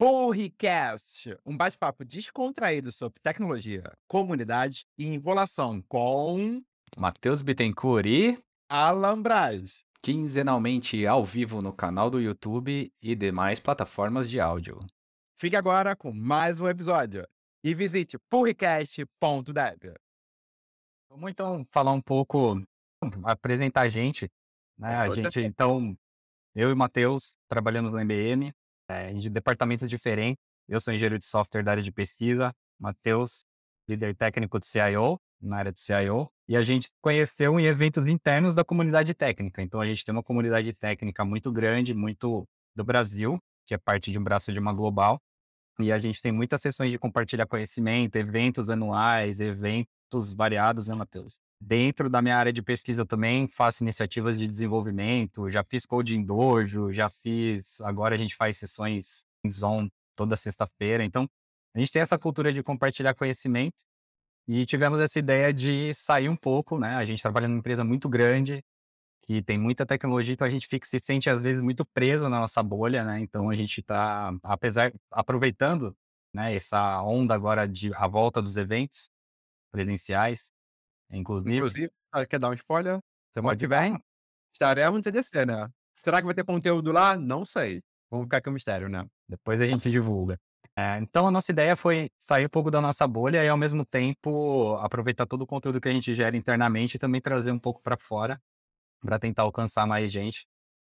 Purricast, um bate-papo descontraído sobre tecnologia, comunidade e enrolação com Matheus Bittencourt e Alan Braz. quinzenalmente ao vivo no canal do YouTube e demais plataformas de áudio. Fique agora com mais um episódio e visite purricast.dev. Vamos então falar um pouco, apresentar a gente, né? A Com gente, então, eu e o Matheus trabalhamos na IBM, é, em departamentos diferentes. Eu sou engenheiro de software da área de pesquisa, Matheus, líder técnico do CIO, na área do CIO, e a gente conheceu em eventos internos da comunidade técnica. Então, a gente tem uma comunidade técnica muito grande, muito do Brasil, que é parte de um braço de uma global, e a gente tem muitas sessões de compartilhar conhecimento, eventos anuais, eventos variados, né, Matheus? Dentro da minha área de pesquisa também faço iniciativas de desenvolvimento, já fiz coding dojo, já fiz, agora a gente faz sessões hands-on toda sexta-feira. Então, a gente tem essa cultura de compartilhar conhecimento e tivemos essa ideia de sair um pouco, né? A gente trabalha numa empresa muito grande, que tem muita tecnologia, então a gente fica, se sente às vezes muito preso na nossa bolha, né? Então a gente está, apesar, aproveitando, né, essa onda agora de a volta dos eventos presenciais, inclusive. Inclusive, ah, quer dar um spoiler? Semana Pode que vem estaremos no TDC, né? Será que vai ter conteúdo lá? Não sei. Vamos ficar com o mistério, né? Depois a gente divulga. É, então a nossa ideia foi sair um pouco da nossa bolha e ao mesmo tempo aproveitar todo o conteúdo que a gente gera internamente e também trazer um pouco para fora para tentar alcançar mais gente.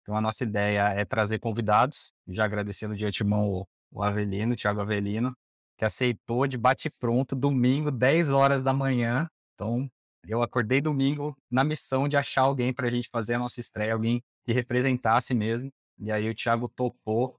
Então a nossa ideia é trazer convidados, já agradecendo de antemão o, o Avelino, o Thiago Avelino, que aceitou de bate-pronto domingo, 10 horas da manhã. Então eu acordei domingo na missão de achar alguém para a gente fazer a nossa estreia, alguém que representasse mesmo. E aí o Thiago topou,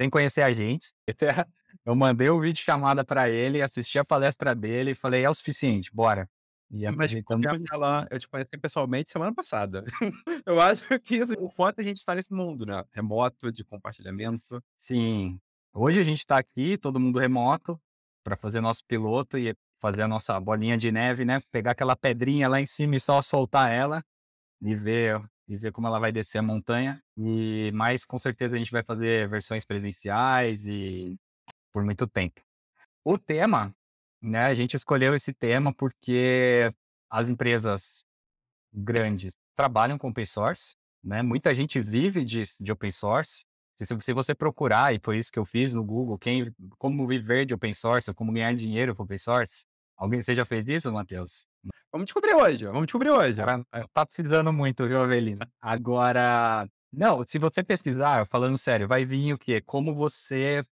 sem conhecer a gente. Eu mandei o vídeo chamada para ele, assisti a palestra dele e falei, é o suficiente, bora. E Mas apresentamos. porque, Alan, eu te conheci pessoalmente semana passada. eu acho que assim, o quanto a gente está nesse mundo, né? Remoto, de compartilhamento. Sim. Hoje a gente está aqui, todo mundo remoto, para fazer nosso piloto e fazer a nossa bolinha de neve, né? Pegar aquela pedrinha lá em cima e só soltar ela e ver, e ver como ela vai descer a montanha. E mais com certeza a gente vai fazer versões presenciais e por muito tempo. O tema, né? A gente escolheu esse tema porque as empresas grandes trabalham com open source, né? Muita gente vive de, de open source. Se, se você procurar, e foi isso que eu fiz no Google, quem, como viver de open source, como ganhar dinheiro com open source. Alguém, você já fez isso, Matheus? Vamos descobrir hoje, vamos descobrir hoje. Cara, tá precisando muito, viu, Avelina? Agora, não, se você pesquisar, falando sério, vai vir o quê? Como você,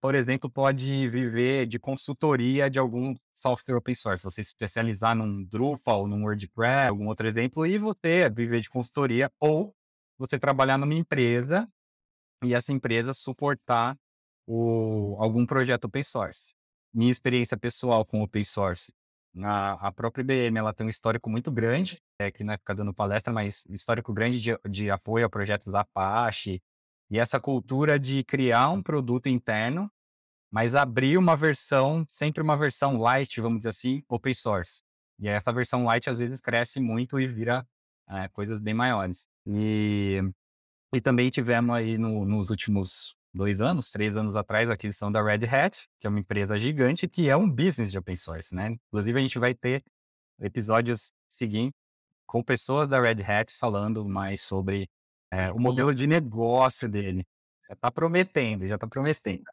por exemplo, pode viver de consultoria de algum software open source. Você se especializar num Drupal, num WordPress, algum outro exemplo, e você viver de consultoria, ou você trabalhar numa empresa e essa empresa suportar o, algum projeto open source. Minha experiência pessoal com open source, na, a própria IBM ela tem um histórico muito grande, é que não é ficar dando palestra, mas um histórico grande de, de apoio a projetos da Apache, e essa cultura de criar um produto interno, mas abrir uma versão, sempre uma versão light, vamos dizer assim, open source. E essa versão light às vezes cresce muito e vira é, coisas bem maiores. E e também tivemos aí no- nos últimos dois anos, três anos atrás, a aquisição da Red Hat, que é uma empresa gigante que é um business de open source, né? Inclusive, a gente vai ter episódios seguintes com pessoas da Red Hat falando mais sobre é, o modelo de negócio dele. Já tá prometendo, já tá prometendo.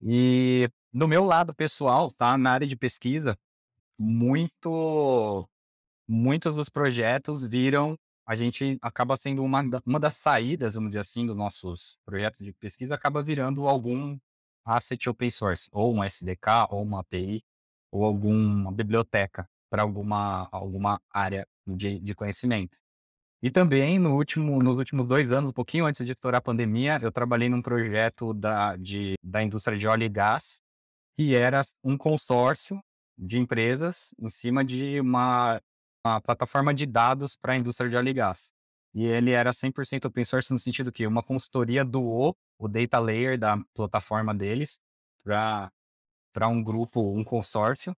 E no meu lado pessoal, tá? Na área de pesquisa, muito, muitos dos projetos viram a gente acaba sendo uma, uma das saídas, vamos dizer assim, dos nossos projetos de pesquisa, acaba virando algum asset open source, ou um SDK, ou uma API, ou alguma biblioteca para alguma, alguma área de, de conhecimento. E também, no último, nos últimos dois anos, um pouquinho antes de estourar a pandemia, eu trabalhei num projeto da, de, da indústria de óleo e gás, que era um consórcio de empresas em cima de uma uma plataforma de dados para a indústria de óleo e gás. E ele era 100% open source no sentido que uma consultoria doou o data layer da plataforma deles para um grupo, um consórcio.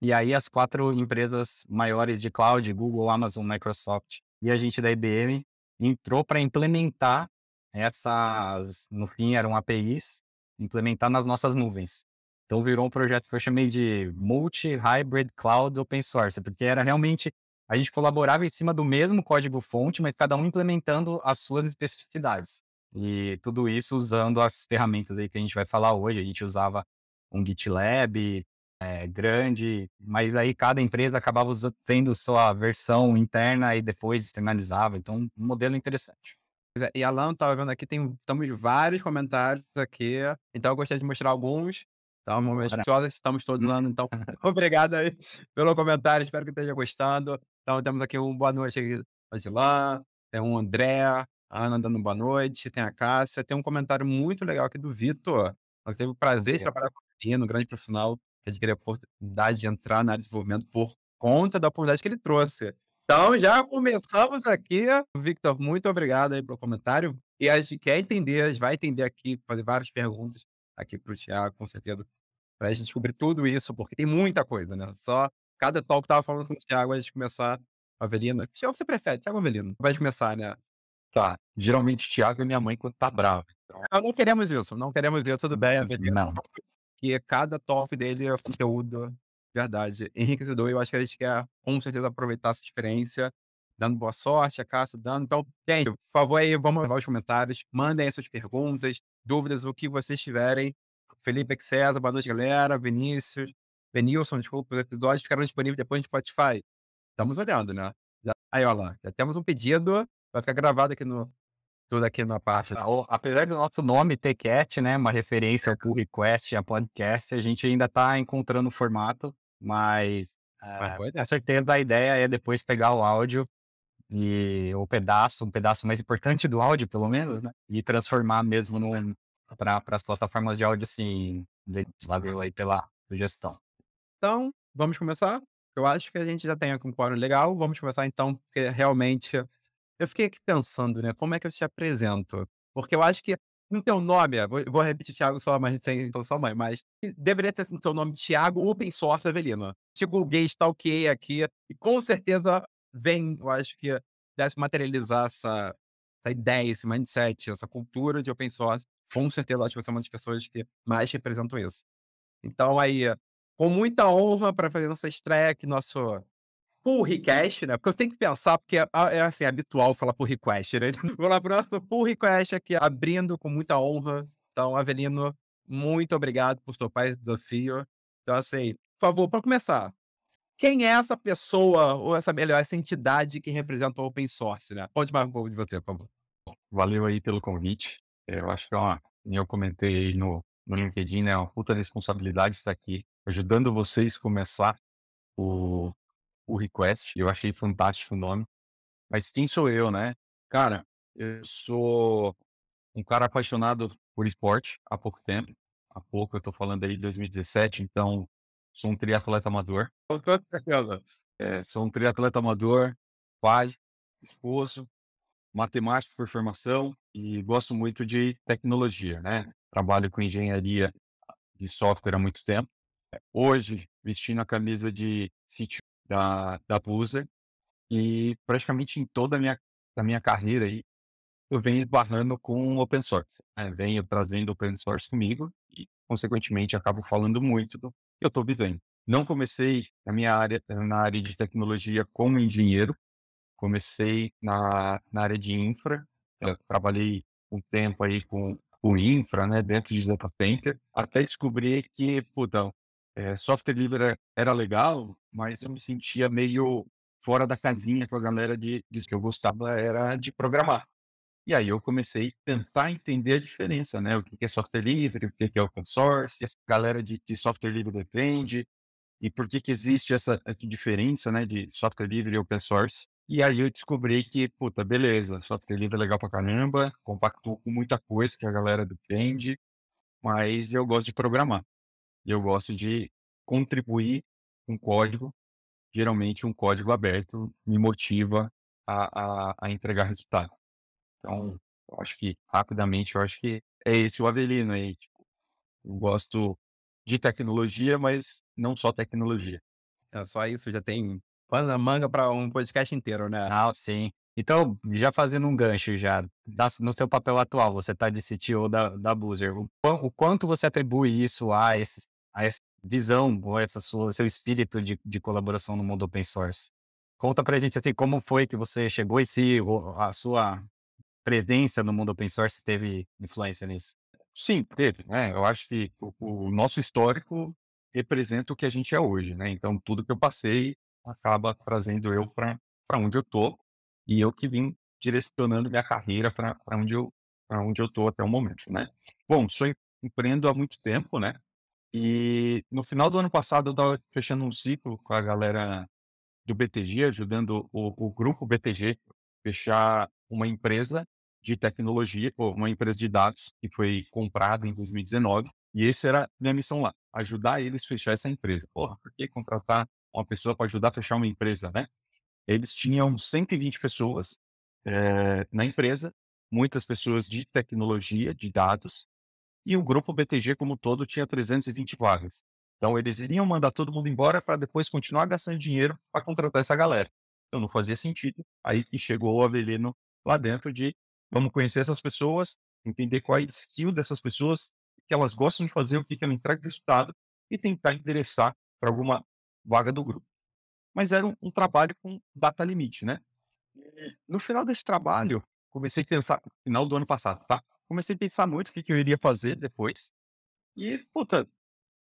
E aí as quatro empresas maiores de cloud, Google, Amazon, Microsoft e a gente da IBM entrou para implementar essas, no fim eram APIs, implementar nas nossas nuvens. Então virou um projeto que eu chamei de Multi-Hybrid Cloud Open Source, porque era realmente a gente colaborava em cima do mesmo código-fonte, mas cada um implementando as suas especificidades. E tudo isso usando as ferramentas aí que a gente vai falar hoje. A gente usava um GitLab é, grande, mas aí cada empresa acabava tendo sua versão interna e depois externalizava. Então, um modelo interessante. É, e Alan, estava vendo aqui, tem estamos vários comentários aqui, então eu gostaria de mostrar alguns. Então, ansiosas, estamos todos lá, então obrigado aí pelo comentário, espero que esteja gostando. Então, temos aqui um boa noite aqui, Osilan, tem um André, a Ana dando boa noite, tem a Cássia, tem um comentário muito legal aqui do Vitor. Nós teve o prazer de trabalhar com o um grande profissional, que adquiriu a oportunidade de entrar na área de desenvolvimento por conta da oportunidade que ele trouxe. Então, já começamos aqui. Victor, muito obrigado aí pelo comentário. E a gente quer entender, a gente vai entender aqui, fazer várias perguntas aqui para o Thiago, com certeza, para a gente descobrir tudo isso, porque tem muita coisa, né? Só cada talk que tava falando com o Thiago, a gente começar. Avelino. Que você prefere? Thiago Avelino. Vai começar, né? Tá. Geralmente, Thiago é minha mãe quando tá bravo. Então... Não, não queremos isso. Não queremos isso. Tudo bem, Avelino. Não. Que cada talk dele é conteúdo verdade, enriquecedor. Eu acho que a gente quer, com certeza, aproveitar essa experiência, dando boa sorte, a caça, dando. Então, gente, por favor, aí, vamos levar os comentários, mandem essas perguntas, dúvidas, o que vocês tiverem. Felipe César, boa noite, galera. Vinícius, Benilson, desculpa, os episódios ficaram disponíveis depois no Spotify. Estamos olhando, né? Já, aí, olha lá, já temos um pedido, vai ficar gravado aqui no, tudo aqui na parte. Ah, apesar do nosso nome TCAT, né, uma referência ao pull request, a podcast, a gente ainda está encontrando o formato, mas é, com certeza a ideia é depois pegar o áudio e o pedaço, um pedaço mais importante do áudio, pelo menos, né, e transformar mesmo para as plataformas de áudio, assim, valeu aí pela sugestão. Então, vamos começar? Eu acho que a gente já tem um quórum legal, vamos começar então, porque realmente eu fiquei aqui pensando, né, como é que eu te apresento? Porque eu acho que no teu nome, vou, vou repetir Thiago só, mas sem sua mãe, mas deveria ter no teu nome Thiago Open Source Avelino. Te googlei, stalkeei aqui, e com certeza vem, eu acho que deve materializar essa, essa ideia, esse mindset, essa cultura de open source. Com certeza, acho que você é uma das pessoas que mais representam isso. Então, aí, com muita honra para fazer nossa estreia aqui, nosso pull request, né? Porque eu tenho que pensar, porque é, é assim, é habitual falar pull request, né? Vou lá pro nosso pull request aqui, abrindo com muita honra. Então, Avelino, muito obrigado por topar esse desafio. Então, assim, por favor, para começar, quem é essa pessoa, ou essa melhor, essa entidade que representa o open source, né? Conte mais um pouco de você, por favor. Valeu aí pelo convite. Eu acho que é uma, eu comentei aí no, no LinkedIn, né? É uma puta responsabilidade estar aqui ajudando vocês a começar o, o Request. Eu achei fantástico o nome. Mas quem sou eu, né? Cara, eu sou um cara apaixonado por esporte há pouco tempo. Há pouco, eu tô falando aí de 2017, então sou um triatleta amador. É, sou um triatleta amador, pai, esposo, matemático por formação e gosto muito de tecnologia, né? Trabalho com engenharia de software há muito tempo. Hoje, vestindo a camisa de CTO da, da Boozer e praticamente em toda a minha, a minha carreira aí, eu venho esbarrando com open source. Né? Venho trazendo open source comigo e, consequentemente, acabo falando muito do que eu estou vivendo. Não comecei na minha área, na área de tecnologia como engenheiro, comecei na, na área de infra, eu trabalhei um tempo aí com, com infra, né, dentro de data center, até descobrir que, puta, é, software livre era legal, mas eu me sentia meio fora da casinha com a galera de, de que eu gostava era de programar. E aí eu comecei a tentar entender a diferença, né? O que é software livre, o que é open source, a galera de, de software livre depende, e por que que existe essa diferença, né, de software livre e open source. E aí eu descobri que, puta, beleza, software livre é legal pra caramba, compactou com muita coisa que a galera depende, mas eu gosto de programar. Eu gosto de contribuir com código. Geralmente, um código aberto me motiva a, a, a entregar resultado. Então, eu acho que, rapidamente, eu acho que é esse o Avelino aí. Tipo, eu gosto de tecnologia, mas não só tecnologia. É só isso, já tem pano na manga para um podcast inteiro, né? Ah, sim. Então, já fazendo um gancho já, no seu papel atual, você está de CTO da, da Boozer, o, o, quanto você atribui isso a, esse, a essa visão, ou essa sua, seu espírito de, de colaboração no mundo open source? Conta pra gente assim, como foi que você chegou e se a sua presença no mundo open source teve influência nisso? Sim, teve, né? Eu acho que o, o nosso histórico representa o que a gente é hoje, né? Então, tudo que eu passei acaba trazendo eu para onde eu tô e eu que vim direcionando minha carreira para onde eu para onde eu tô até o momento, né? Bom, sou empreendo há muito tempo, né? E no final do ano passado eu estava fechando um ciclo com a galera do BTG, ajudando o, o grupo BTG fechar uma empresa de tecnologia, ou uma empresa de dados que foi comprada em 2019. E essa era minha missão lá, ajudar eles a fechar essa empresa. Porra, por que contratar uma pessoa para ajudar a fechar uma empresa, né? Eles tinham 120 pessoas é, na empresa, muitas pessoas de tecnologia, de dados, e o grupo BTG como todo tinha 320 vagas. Então eles iriam mandar todo mundo embora para depois continuar gastando dinheiro para contratar essa galera. Então não fazia sentido. Aí que chegou o Avelino lá dentro de vamos conhecer essas pessoas, entender qual é a skill dessas pessoas, que elas gostam de fazer, o que, que ela entrega resultado e tentar endereçar para alguma vaga do grupo mas era um, um trabalho com data limite, né? No final desse trabalho, comecei a pensar, final do ano passado, tá? Comecei a pensar muito o que, que eu iria fazer depois. E, puta,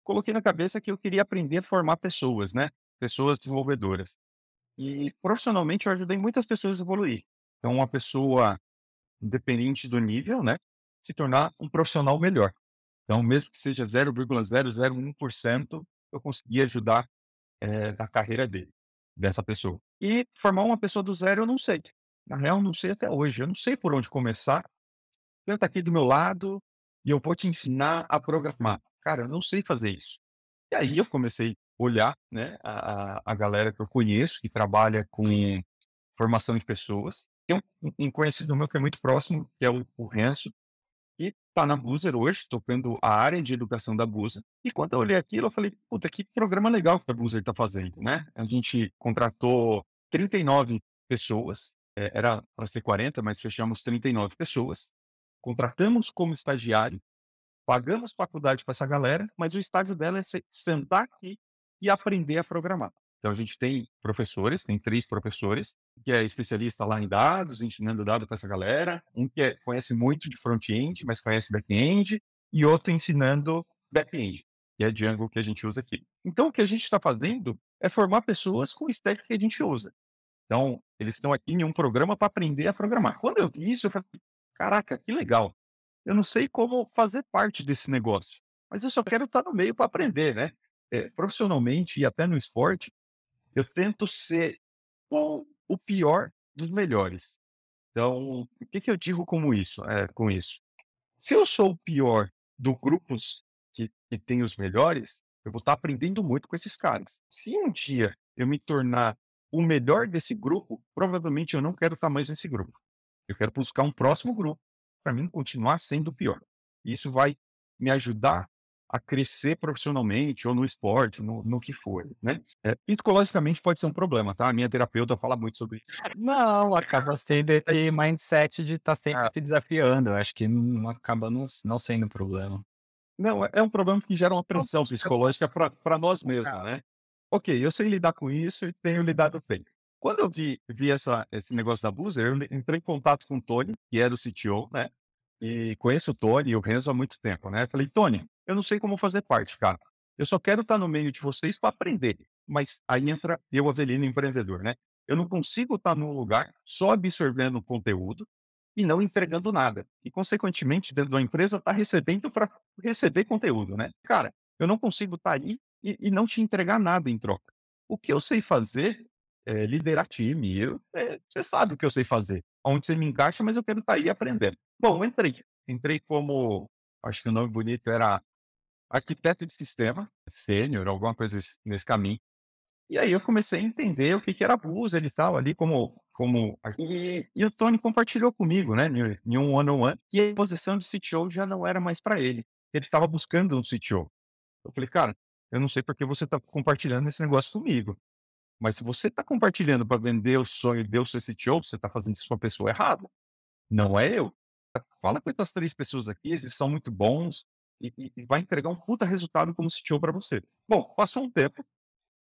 coloquei na cabeça que eu queria aprender a formar pessoas, né? Pessoas desenvolvedoras. E profissionalmente eu ajudei muitas pessoas a evoluir. Então, uma pessoa, independente do nível, né? Se tornar um profissional melhor. Então, mesmo que seja 0,001%, eu consegui ajudar é, na carreira dele dessa pessoa. E formar uma pessoa do zero eu não sei. Na real, não sei até hoje. Eu não sei por onde começar. Tenta aqui do meu lado e eu vou te ensinar a programar. Cara, eu não sei fazer isso. E aí eu comecei a olhar né, a, a galera que eu conheço, que trabalha com formação de pessoas. Tem um, um conhecido meu que é muito próximo, que é o, o Renzo, está na Buzer hoje, tocando a área de educação da Buzer. E quando eu olhei aquilo, eu falei, puta, que programa legal que a Buzer está fazendo, né? A gente contratou 39 pessoas, é, era para ser 40, mas fechamos 39 pessoas. Contratamos como estagiário, pagamos faculdade para essa galera, mas o estágio dela é sentar aqui e aprender a programar. Então a gente tem professores, tem três professores, que é especialista lá em dados, ensinando dados para essa galera, um que é, conhece muito de front-end, mas conhece back-end, e outro ensinando back-end, que é Django que a gente usa aqui. Então o que a gente está fazendo é formar pessoas com o stack que a gente usa. Então, eles estão aqui em um programa para aprender a programar. Quando eu vi isso, eu falei, caraca, que legal. Eu não sei como fazer parte desse negócio, mas eu só quero estar no meio para aprender, né? É, profissionalmente e até no esporte, eu tento ser o, o pior dos melhores. Então, o que, que eu digo como isso, é, com isso? Se eu sou o pior do grupos que, que tem os melhores, eu vou estar aprendendo muito com esses caras. Se um dia eu me tornar o melhor desse grupo, provavelmente eu não quero estar mais nesse grupo. Eu quero buscar um próximo grupo para mim continuar sendo o pior. Isso vai me ajudar a crescer profissionalmente ou no esporte, no, no que for, né? É, psicologicamente pode ser um problema, tá? A minha terapeuta fala muito sobre isso. Não, acaba sendo esse mindset de estar tá sempre ah. se desafiando. Eu acho que não acaba não, não sendo um problema. Não, é, é um problema que gera uma pressão psicológica para nós mesmos, né? Ok, eu sei lidar com isso e tenho lidado bem. Quando eu vi, vi essa, esse negócio da Boozer, eu entrei em contato com o Tony, que era o CTO, né? E conheço o Tony e o Renzo há muito tempo, né? Falei, Tony, eu não sei como fazer parte, cara. Eu só quero estar no meio de vocês para aprender. Mas aí entra eu, Avelino, empreendedor, né? Eu não consigo estar num lugar só absorvendo conteúdo e não entregando nada. E, consequentemente, dentro da empresa, está recebendo para receber conteúdo, né? Cara, eu não consigo estar aí e, e, não te entregar nada em troca. O que eu sei fazer é liderar time. Eu, é, você sabe o que eu sei fazer. Onde você me encaixa, mas eu quero estar aí aprendendo. Bom, entrei. Entrei como, acho que o nome bonito era arquiteto de sistema, sênior, alguma coisa nesse caminho. E aí eu comecei a entender o que, que era abuso e tal, ali como. como... E, e, o Tony compartilhou comigo, né, em um one-on-one, que a posição de CTO já não era mais para ele. Ele estava buscando um CTO. Eu falei, cara, eu não sei porque você está compartilhando esse negócio comigo, Mas se você está compartilhando para vender o sonho de eu ser CTO, você está fazendo isso com a pessoa errada. Não é eu. Fala com essas três pessoas aqui, eles são muito bons e, e, vai entregar um puta resultado como CTO para você. Bom, passou um tempo,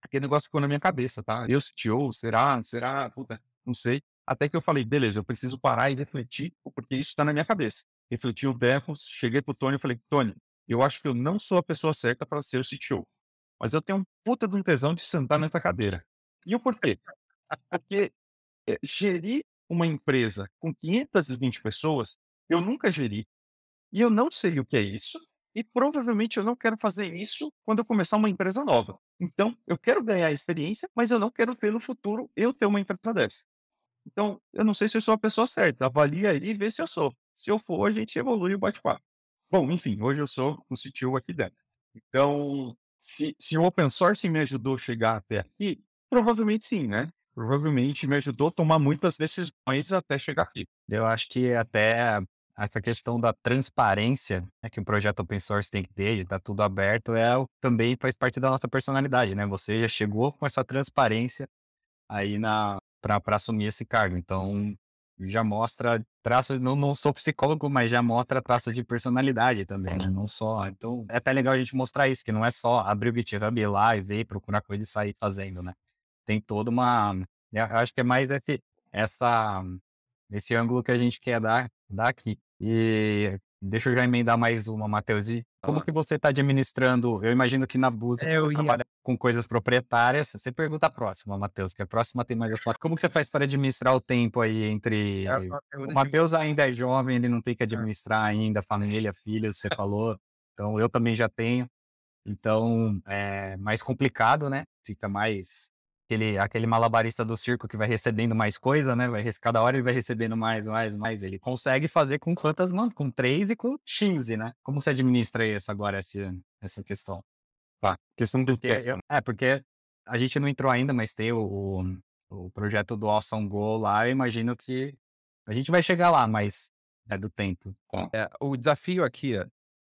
aquele negócio ficou na minha cabeça, tá? Eu CTO, será? Será? Puta, não sei. Até que eu falei, beleza, eu preciso parar e refletir, porque isso está na minha cabeça. Refleti um tempo, cheguei pro Tony e falei, Tony, eu acho que eu não sou a pessoa certa para ser o CTO. Mas eu tenho um puta de um tesão de sentar nessa cadeira. E o porquê? Porque é, gerir uma empresa com 520 pessoas, eu nunca geri. E eu não sei o que é isso. E provavelmente eu não quero fazer isso quando eu começar uma empresa nova. Então, eu quero ganhar experiência, mas eu não quero ter no futuro eu ter uma empresa dessa. Então, eu não sei se eu sou a pessoa certa. Avalia aí e vê se eu sou. Se eu for, a gente evolui o bate-papo. Bom, enfim, hoje eu sou um CTO aqui dentro. Então, se, se o open source me ajudou a chegar até aqui, provavelmente sim, né? Provavelmente me ajudou a tomar muitas decisões até chegar aqui. Eu acho que até essa questão da transparência né, que o projeto open source tem que ter, tá tudo aberto, é também faz parte da nossa personalidade, né? Você já chegou com essa transparência aí na para assumir esse cargo. Então, já mostra traços, não, não sou psicólogo, mas já mostra traços de personalidade também, né? Não só. Então, é até legal a gente mostrar isso, que não é só abrir o GitHub lá e ver, procurar coisa e sair fazendo, né? Tem toda uma. Eu acho que é mais esse, essa, esse ângulo que a gente quer dar, dar aqui. E deixa eu já emendar mais uma, Matheus. E como que você está administrando? Eu imagino que na Búzios É, eu você trabalha com coisas proprietárias. Você pergunta a próxima, Matheus, que a próxima tem mais a Como que você faz para administrar o tempo aí entre... É O Matheus ainda é jovem, ele não tem que administrar ainda família, filhos, você falou. Então, eu também já tenho. Então, é mais complicado, né? Fica mais aquele, aquele malabarista do circo que vai recebendo mais coisa, né? Vai, cada hora ele vai recebendo mais, mais, mais. Ele consegue fazer com quantas mãos? Com três e com 15, né? Como você administra isso agora, essa, essa questão? Tá. Questão do Porque eu- é, porque a gente não entrou ainda, mas tem o, o, o projeto do Awesome Go lá. Eu imagino que a gente vai chegar lá, mas é do tempo. É, o desafio aqui,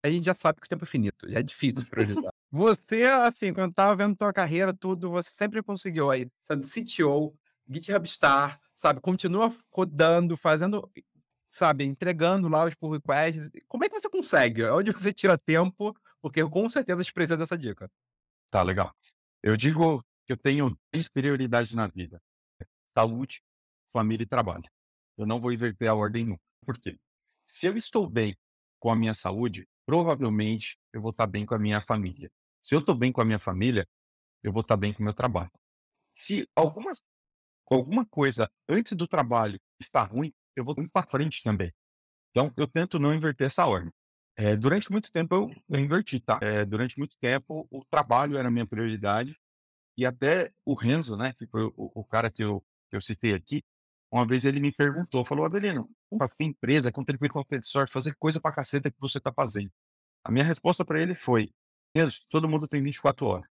a gente já sabe que o tempo é finito, já é difícil priorizar. você, assim, quando tava vendo tua carreira, tudo, você sempre conseguiu aí, sendo CTO, GitHub Star, sabe, continua codando, fazendo, sabe, entregando lá os pull requests. Como é que você consegue? Onde você tira tempo? Porque eu com certeza te precisa dessa dica. Tá, legal. Eu digo que eu tenho três prioridades na vida: saúde, família e trabalho. Eu não vou inverter a ordem nunca. Por quê? Se eu estou bem com a minha saúde, provavelmente eu vou estar bem com a minha família. Se eu estou bem com a minha família, eu vou estar bem com o meu trabalho. Se algumas, alguma coisa antes do trabalho está ruim, eu vou ir para frente também. Então, eu tento não inverter essa ordem. É, durante muito tempo eu, eu inverti, tá? É, durante muito tempo o trabalho era a minha prioridade e até o Renzo, né, que foi o, o cara que eu, que eu citei aqui, uma vez ele me perguntou, falou, Adelino, para tua empresa, contribuir com o source, fazer coisa pra caceta que você tá fazendo. A minha resposta para ele foi, todo mundo tem 24 horas.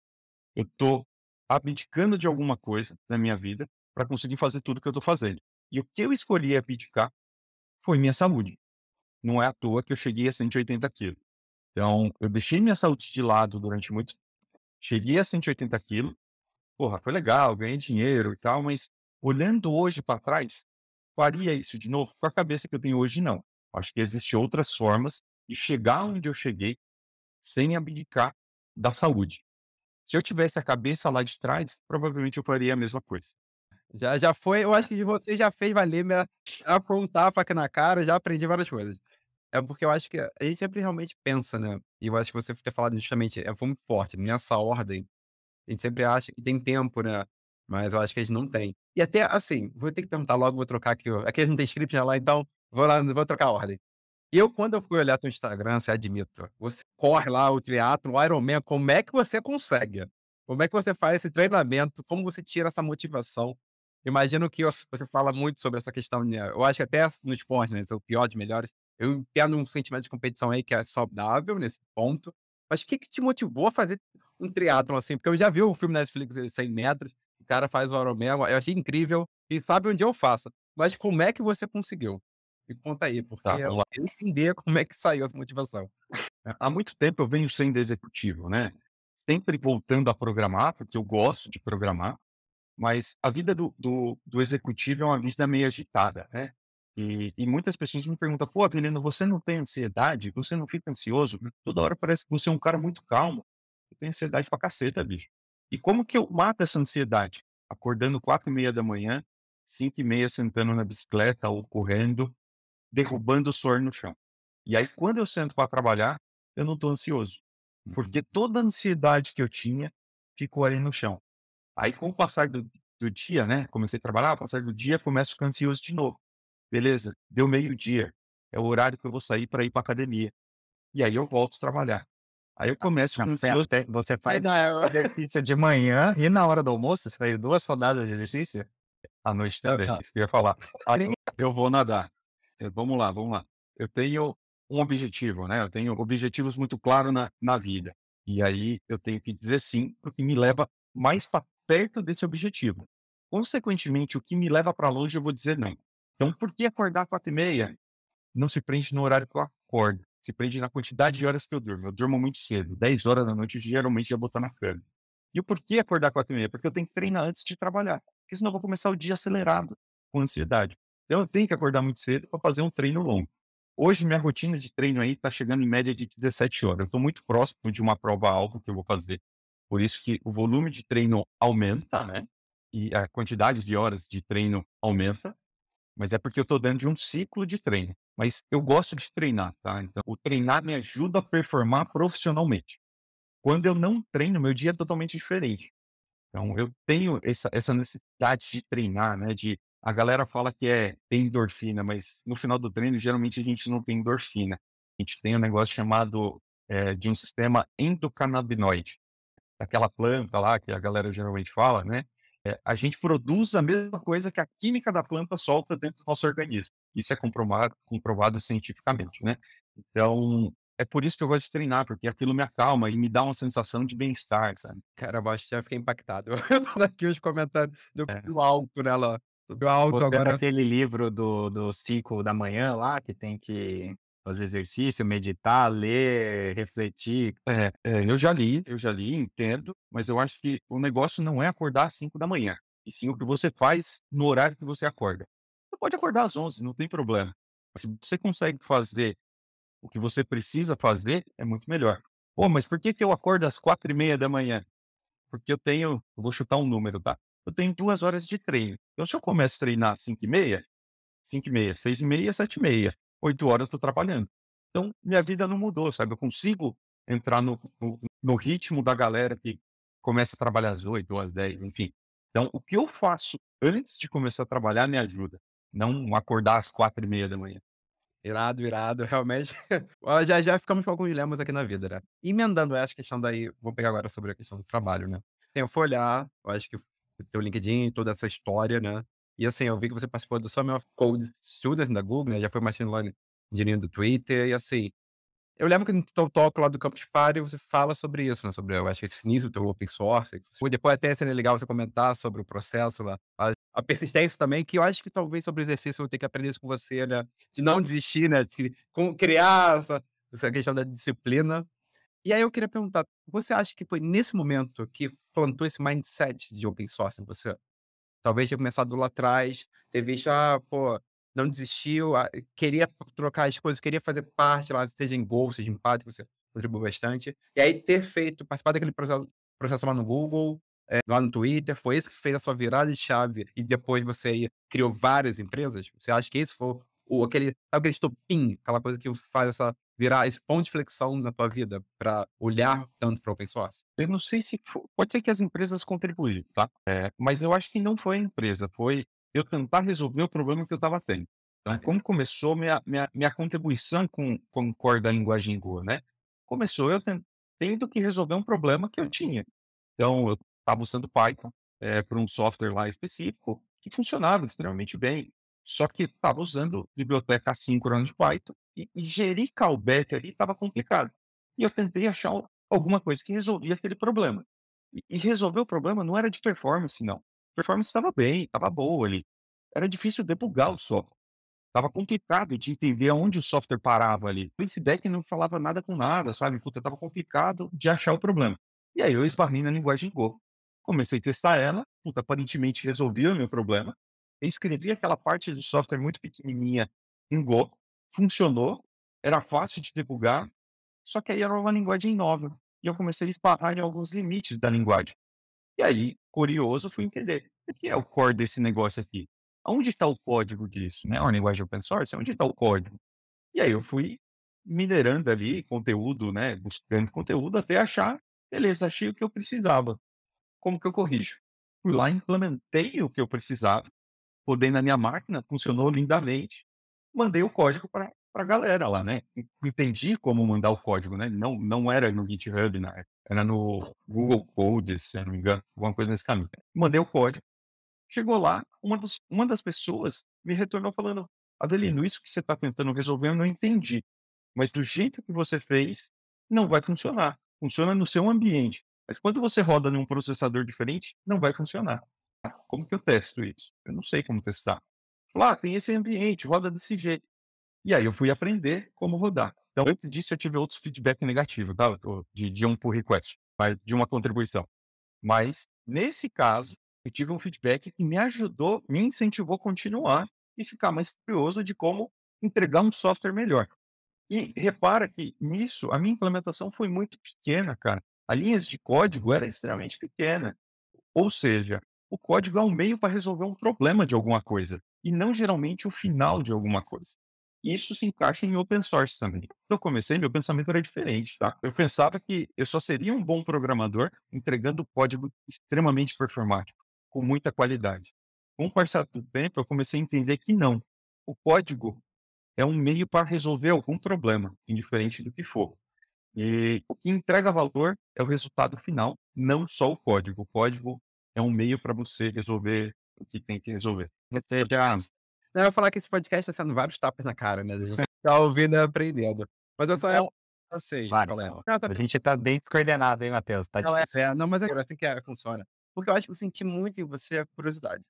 Eu tô abdicando de alguma coisa na minha vida para conseguir fazer tudo que eu tô fazendo. E o que eu escolhi abdicar foi minha saúde. Não é à toa que eu cheguei a 180 quilos. Então, eu deixei minha saúde de lado durante muito Cheguei a 180 quilos. Porra, foi legal, ganhei dinheiro e tal, mas olhando hoje para trás, faria isso de novo? Com a cabeça que eu tenho hoje, não. Acho que existem outras formas de chegar onde eu cheguei sem abdicar da saúde. Se eu tivesse a cabeça lá de trás, provavelmente eu faria a mesma coisa. Já, já foi, eu acho que você já fez valer me apontar a faca na cara, já aprendi várias coisas. É porque eu acho que a gente sempre realmente pensa, né? E eu acho que você ter falado justamente, é, foi muito forte, nessa ordem. A gente sempre acha que tem tempo, né? Mas eu acho que a gente não tem. E até, assim, vou ter que perguntar logo, vou trocar aqui. Aqui não tem script né, lá, então vou lá, vou trocar a ordem. Eu, quando eu fui olhar teu Instagram, você admito, você corre lá o triatlo, o Ironman, como é que você consegue? Como é que você faz esse treinamento? Como você tira essa motivação? Imagino que você fala muito sobre essa questão, né? Eu acho que até no esporte, né? O pior de melhores. Eu entendo um sentimento de competição aí que é saudável nesse ponto. Mas o que, que te motivou a fazer um triatlon assim? Porque eu já vi o filme Netflix, ele 100 metros, o cara faz o Ironman, eu achei incrível. E sabe onde eu faço. Mas como é que você conseguiu? Me conta aí, porque Tá, eu quero entender como é que saiu essa motivação. Há muito tempo eu venho sendo executivo, né? Sempre voltando a programar, porque eu gosto de programar. mas a vida do, do, do executivo é uma vida meio agitada, né? E, e muitas pessoas me perguntam, pô, Apelino, você não tem ansiedade? Você não fica ansioso? Toda hora parece que você é um cara muito calmo. Eu tenho ansiedade pra caceta, bicho. E como que eu mato essa ansiedade? Acordando quatro e meia da manhã, cinco e meia sentando na bicicleta ou correndo, derrubando o suor no chão. E aí, quando eu sento para trabalhar, eu não estou ansioso. Porque toda a ansiedade que eu tinha ficou ali no chão. Aí, com o passar do, do dia, né? Comecei a trabalhar, ao passar do dia, começo a ficar ansioso de novo. Beleza, deu meio-dia. É o horário que eu vou sair para ir para academia. E aí eu volto a trabalhar. Aí eu começo a ficar ansioso. Você faz exercício de manhã e na hora do almoço você faz duas rodadas de exercício? À noite também, isso que eu ia falar. Aí eu vou nadar. Eu, vamos lá, vamos lá. Eu tenho um objetivo, né? Eu tenho objetivos muito claros na, na vida. E aí eu tenho que dizer sim, porque me leva mais para perto desse objetivo. Consequentemente, o que me leva para longe, eu vou dizer não. Então, por que acordar quatro e meia? Não se prende no horário que eu acordo. Se prende na quantidade de horas que eu durmo. Eu durmo muito cedo. 10 horas da noite, geralmente, já botar na cama. E o porquê acordar quatro e meia? Porque eu tenho que treinar antes de trabalhar. Porque senão eu vou começar o dia acelerado, com ansiedade. Então, eu tenho que acordar muito cedo para fazer um treino longo. Hoje, minha rotina de treino aí está chegando em média de 17 horas. Eu estou muito próximo de uma prova alta que eu vou fazer. Por isso que o volume de treino aumenta, né? E a quantidade de horas de treino aumenta. Mas é porque eu estou dentro de um ciclo de treino. Mas eu gosto de treinar, tá? Então, o treinar me ajuda a performar profissionalmente. Quando eu não treino, meu dia é totalmente diferente. Então, eu tenho essa, essa necessidade de treinar, né? De a galera fala que é tem endorfina, mas no final do treino, geralmente a gente não tem endorfina. A gente tem um negócio chamado é, de um sistema endocannabinoide. Aquela planta lá que a galera geralmente fala, né? É, a gente produz a mesma coisa que a química da planta solta dentro do nosso organismo. Isso é comprovado, comprovado cientificamente, né? Então, é por isso que eu gosto de treinar, porque aquilo me acalma e me dá uma sensação de bem-estar, sabe? Cara, eu já fiquei impactado. Eu tô aqui os comentários do é. alto nela. Subiu alto Você agora. aquele livro do, do ciclo da manhã lá, que tem que fazer exercício, meditar, ler, refletir. É, é, eu já li, eu já li, entendo, mas eu acho que o negócio não é acordar às 5 da manhã, e sim o que você faz no horário que você acorda. Você pode acordar às 11, não tem problema. Se você consegue fazer o que você precisa fazer, é muito melhor. Pô, mas por que, que eu acordo às quatro e meia da manhã? Porque eu tenho, eu vou chutar um número, tá? eu tenho duas horas de treino. Então, se eu começo a treinar às 5 e meia, 5 e meia, 6 e meia, 7 e meia, 8 horas eu estou trabalhando. Então, minha vida não mudou, sabe? Eu consigo entrar no, no, no, ritmo da galera que começa a trabalhar às 8 ou às 10, enfim. Então, o que eu faço antes de começar a trabalhar me ajuda. Não acordar às 4 e meia da manhã. Irado, irado, realmente. já, já ficamos com alguns dilemas aqui na vida, né? Emendando essa questão daí, vou pegar agora sobre a questão do trabalho, né? Tem o Folhar, eu acho que teu LinkedIn, toda essa história, né? E assim, eu vi que você participou do Summer of Code Students da Google, né? Já foi Machine Learning Engineering do Twitter, e assim, eu lembro que no teu talk lá do Campus Party você fala sobre isso, né? Sobre, eu acho que esse início do teu open source. Depois até seria legal você comentar sobre o processo lá. A, a, persistência também, que eu acho que talvez sobre o exercício eu vou ter que aprender isso com você, né? De não desistir, né? De criar essa, essa questão da disciplina. E aí eu queria perguntar, você acha que foi nesse momento que plantou esse mindset de open source em você? Talvez ter começado lá atrás, ter visto, ah, pô, não desistiu, ah, queria trocar as coisas, queria fazer parte lá, seja em Gol, seja em Pato, você contribuiu bastante. E aí ter feito, participar daquele processo, processo lá no Google, é, lá no Twitter, foi isso que fez a sua virada de chave e depois você criou várias empresas? Você acha que esse foi o, aquele, sabe aquele estopim, aquela coisa que faz essa virar esse ponto de flexão na tua vida para olhar tanto para open source? Eu não sei se pode ser que as empresas contribuíram, tá? É, mas eu acho que não foi a empresa, foi eu tentar resolver o problema que eu estava tendo. Então, como começou minha, minha, minha contribuição com, com o core da linguagem Go, né? Começou eu tendo que resolver um problema que eu tinha. Então, eu estava usando Python é, para um software lá específico que funcionava extremamente bem. Só que estava usando biblioteca assíncrona de Python e, e gerir callback ali estava complicado. E eu tentei achar alguma coisa que resolvia aquele problema. E, e resolver o problema não era de performance, não. Performance estava bem, estava boa ali. Era difícil debugar o software. Estava complicado de entender aonde o software parava ali. O feedback não falava nada com nada, sabe? Puta, estava complicado de achar o problema. E aí eu esbarrei na linguagem Go. Comecei a testar ela, puta, aparentemente resolvia o meu problema. Eu escrevi aquela parte do software muito pequenininha em Go, funcionou, era fácil de debugar, só que aí era uma linguagem nova. E eu comecei a esbarrar em alguns limites da linguagem. E aí, curioso, fui entender o que é o core desse negócio aqui. Onde está o código disso? Né? Uma linguagem open source, onde está o código? E aí eu fui minerando ali conteúdo, né? Buscando conteúdo até achar, beleza, achei o que eu precisava. Como que eu corrijo? Fui lá, implementei o que eu precisava, rodei na minha máquina, funcionou lindamente, mandei o código para a galera lá, né? Entendi como mandar o código, né? Não, não era no GitHub, né? era no Google Code, se não me engano, alguma coisa nesse caminho. Mandei o código, chegou lá, uma, dos, uma das pessoas me retornou falando, Adelino, isso que você está tentando resolver eu não entendi, mas do jeito que você fez, não vai funcionar. Funciona no seu ambiente. Mas quando você roda num processador diferente, não vai funcionar. Como que eu testo isso? Eu não sei como testar. Lá ah, tem esse ambiente, roda desse jeito. E aí eu fui aprender como rodar. Então, antes disso, eu tive outros feedback negativos, tá? De, de um pull request, de uma contribuição. Mas, nesse caso, eu tive um feedback que me ajudou, me incentivou a continuar e ficar mais curioso de como entregar um software melhor. E repara que nisso, a minha implementação foi muito pequena, cara. A linhas de código era extremamente pequena. Ou seja, o código é um meio para resolver um problema de alguma coisa e não geralmente o final de alguma coisa. Isso se encaixa em open source também. Quando eu comecei, meu pensamento era diferente, tá? Eu pensava que eu só seria um bom programador entregando código extremamente performático, com muita qualidade. Com o passar do tempo, eu comecei a entender que não. O código é um meio para resolver algum problema, indiferente do que for. E o que entrega valor é o resultado final, não só o código. O código é um meio para você resolver o que tem que resolver. Você já. Não, eu vou falar que esse podcast está sendo vários tapas na cara, né? A gente tá ouvindo e aprendendo. Mas eu só então, eu sei, vai, é tá... A gente tá bem coordenado, hein, Matheus? Tá não, é, é, não, mas é assim que é, funciona. Porque eu acho que eu senti muito em você a curiosidade.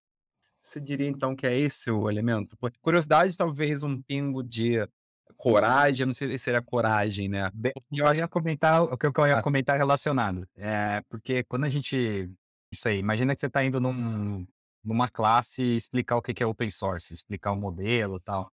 Você diria então que é esse o elemento? Porque curiosidade, talvez um pingo de coragem, não sei se seria coragem, né? Eu ia comentar o que eu ia ah. comentar relacionado. É, porque quando a gente. Isso aí, imagina que você está indo num, numa classe explicar o que é open source, explicar o modelo e tal.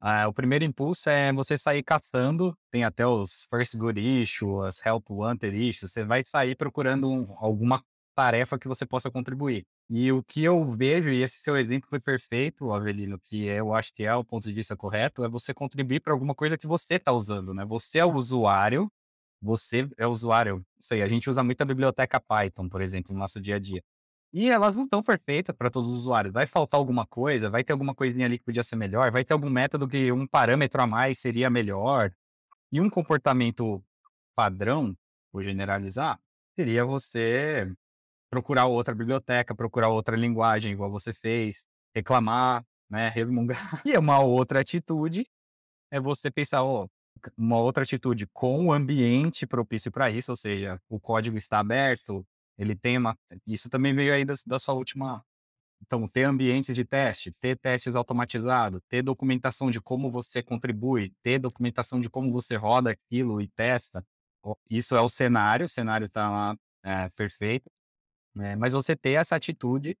Ah, o primeiro impulso é você sair caçando, tem até os first good issue, as help wanted issues, você vai sair procurando um, alguma tarefa que você possa contribuir. E o que eu vejo, e esse seu exemplo foi perfeito, Avelino, que eu acho que é o ponto de vista correto, é você contribuir para alguma coisa que você está usando, né? Você é o usuário, você é usuário. Isso aí, a gente usa muito a biblioteca Python, por exemplo, no nosso dia a dia. E elas não estão perfeitas para todos os usuários. Vai faltar alguma coisa, vai ter alguma coisinha ali que podia ser melhor, vai ter algum método que um parâmetro a mais seria melhor. E um comportamento padrão, vou generalizar, seria você procurar outra biblioteca, procurar outra linguagem, igual você fez, reclamar, né, resmungar. E uma outra atitude é você pensar, ó, uma outra atitude com o ambiente propício para isso, ou seja, o código está aberto, ele tem uma. Isso também veio aí da, da sua última. Então, ter ambientes de teste, ter testes automatizados, ter documentação de como você contribui, ter documentação de como você roda aquilo e testa. Isso é o cenário, o cenário está lá é, perfeito. Né? Mas você ter essa atitude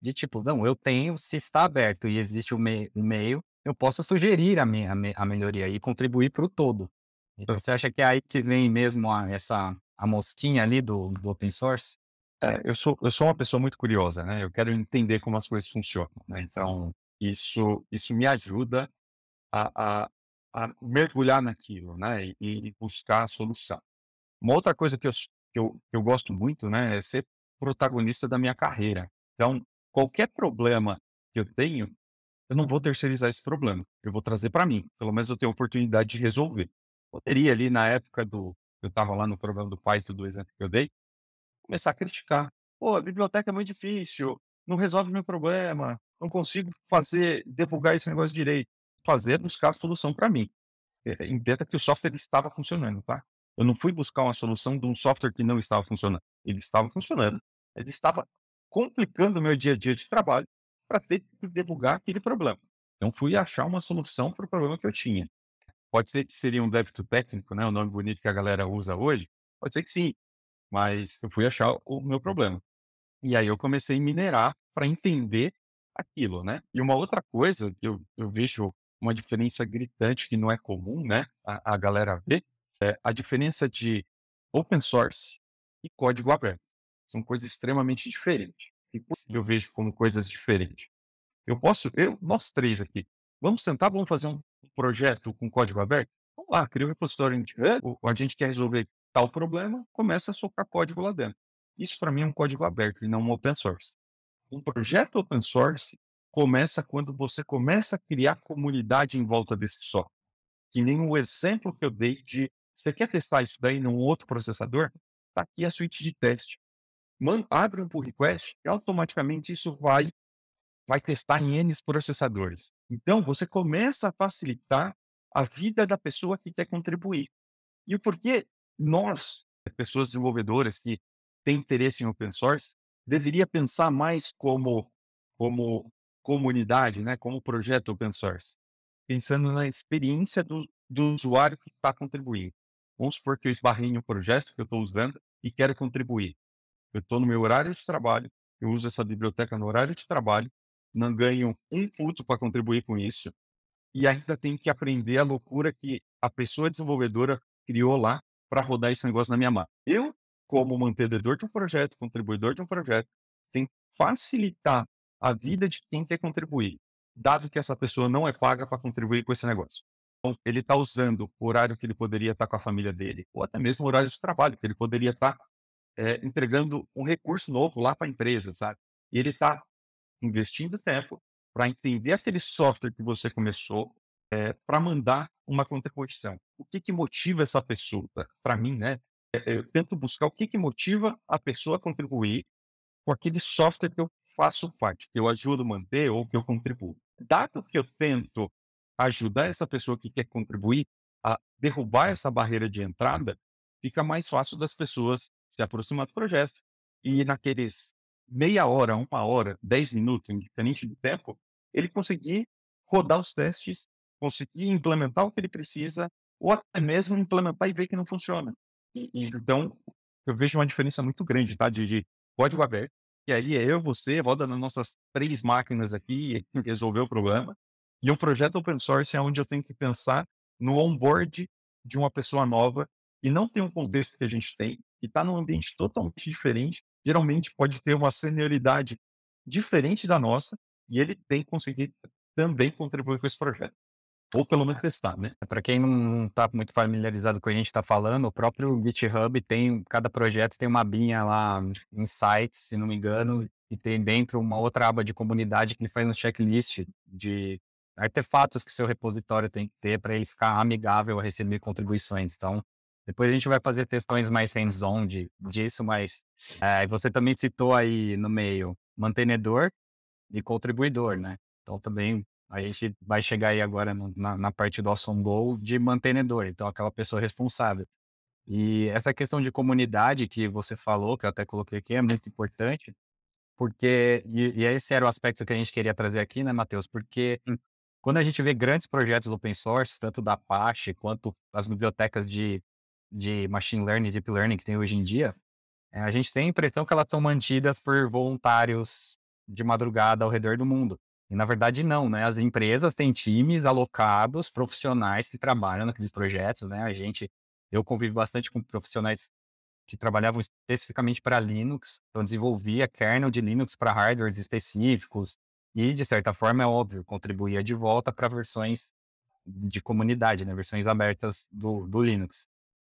de tipo, não, eu tenho, se está aberto e existe o, o meio, eu posso sugerir a, a melhoria e contribuir para o todo. Então, você acha que é aí que vem mesmo a, essa a mosquinha ali do, do open source? É, eu sou eu sou uma pessoa muito curiosa, né? Eu quero entender como as coisas funcionam, né? Então isso isso me ajuda a, a, a mergulhar naquilo, né? E, e, buscar a solução. Uma outra coisa que eu, que eu, que eu gosto muito, né? É ser protagonista da minha carreira. Então, qualquer problema que eu tenho, eu não vou terceirizar esse problema. Eu vou trazer para mim. Pelo menos eu tenho a oportunidade de resolver. Poderia ali na época do, eu estava lá no programa do Python, do exemplo que eu dei, começar a criticar. Pô, a biblioteca é muito difícil, não resolve meu problema, não consigo fazer, debugar esse negócio direito. Fazer, buscar a solução para mim. É, entenda que o software estava funcionando, tá? Eu não fui buscar uma solução de um software que não estava funcionando. Ele estava funcionando. Ele estava complicando o meu dia a dia de trabalho para ter que debugar aquele problema. Então, fui achar uma solução para o problema que eu tinha. Pode ser que seria um débito técnico, né? O nome bonito que a galera usa hoje. Pode ser que sim. Mas eu fui achar o meu problema. E aí eu comecei a minerar para entender aquilo, né? E uma outra coisa que eu, eu vejo uma diferença gritante que não é comum, né? A, a galera ver, é a diferença de open source e código aberto. São coisas extremamente diferentes. E eu vejo como coisas diferentes. Eu posso, eu, nós três aqui, vamos sentar, vamos fazer um projeto com código aberto? Vamos lá, cria um repositório em GitHub, a gente quer resolver tal problema, começa a socar código lá dentro. Isso para mim é um código aberto e não um open source. Um projeto open source começa quando você começa a criar comunidade em volta desse software. Que nem o exemplo que eu dei de você quer testar isso daí num outro processador? Está aqui a suíte de teste. Abre um pull request e automaticamente isso vai vai testar em N processadores. Então, você começa a facilitar a vida da pessoa que quer contribuir. E o porquê nós, pessoas desenvolvedoras que têm interesse em open source, deveria pensar mais como, como comunidade, né, como projeto open source, pensando na experiência do, do usuário que está contribuindo. Vamos supor que eu esbarrei em um projeto que eu estou usando e quero contribuir. Eu estou no meu horário de trabalho, eu uso essa biblioteca no horário de trabalho, não ganho um ponto para contribuir com isso, e ainda tenho que aprender a loucura que a pessoa desenvolvedora criou lá para rodar esse negócio na minha mão. Eu, como mantenedor de um projeto, contribuidor de um projeto, tenho que facilitar a vida de quem quer contribuir, dado que essa pessoa não é paga para contribuir com esse negócio. Então, ele está usando o horário que ele poderia estar tá com a família dele, ou até mesmo o horário de trabalho, que ele poderia estar tá, é, entregando um recurso novo lá para a empresa, sabe? E ele está investindo tempo para entender aquele software que você começou, é, para mandar uma contribuição. O que, que motiva essa pessoa? Para mim, né? É, eu tento buscar o que, que motiva a pessoa a contribuir com aquele software que eu faço parte, que eu ajudo a manter ou que eu contribuo. Dado que eu tento ajudar essa pessoa que quer contribuir a derrubar essa barreira de entrada, fica mais fácil das pessoas se aproximar do projeto e naqueles meia hora, uma hora, dez minutos, independente do tempo, ele conseguir rodar os testes, conseguir implementar o que ele precisa, ou até mesmo implementar e ver que não funciona. E, então, eu vejo uma diferença muito grande, tá? De, de código aberto, que aí é eu, você, roda nas nossas três máquinas aqui e resolver o problema. E um projeto open source é onde eu tenho que pensar no onboard de uma pessoa nova e não tem um contexto que a gente tem, e está num ambiente totalmente diferente, geralmente pode ter uma senioridade diferente da nossa, e ele tem que conseguir também contribuir com esse projeto. Ou pelo menos testar, né? Para quem não está muito familiarizado com o que a gente está falando, o próprio GitHub tem, cada projeto tem uma abinha lá, Insights, se não me engano, e tem dentro uma outra aba de comunidade que ele faz um checklist de artefatos que seu repositório tem que ter para ele ficar amigável a receber contribuições. Então, depois a gente vai fazer questões mais hands-on disso, mas é, você também citou aí no meio mantenedor e contribuidor, né? Então também a gente vai chegar aí agora na, na, parte do Awesome Goal de mantenedor, então aquela pessoa responsável. E essa questão de comunidade que você falou, que eu até coloquei aqui, é muito importante, porque, e, e esse era o aspecto que a gente queria trazer aqui, né, Matheus? Porque quando a gente vê grandes projetos open source, tanto da Apache quanto as bibliotecas de de machine learning, deep learning que tem hoje em dia, é, a gente tem a impressão que elas estão mantidas por voluntários de madrugada ao redor do mundo. E na verdade não, né? As empresas têm times alocados, profissionais que trabalham naqueles projetos, né? A gente, eu convivo bastante com profissionais que trabalhavam especificamente para Linux, então desenvolvia kernel de Linux para hardwares específicos e de certa forma é óbvio contribuía de volta para versões de comunidade, né? Versões abertas do, do Linux.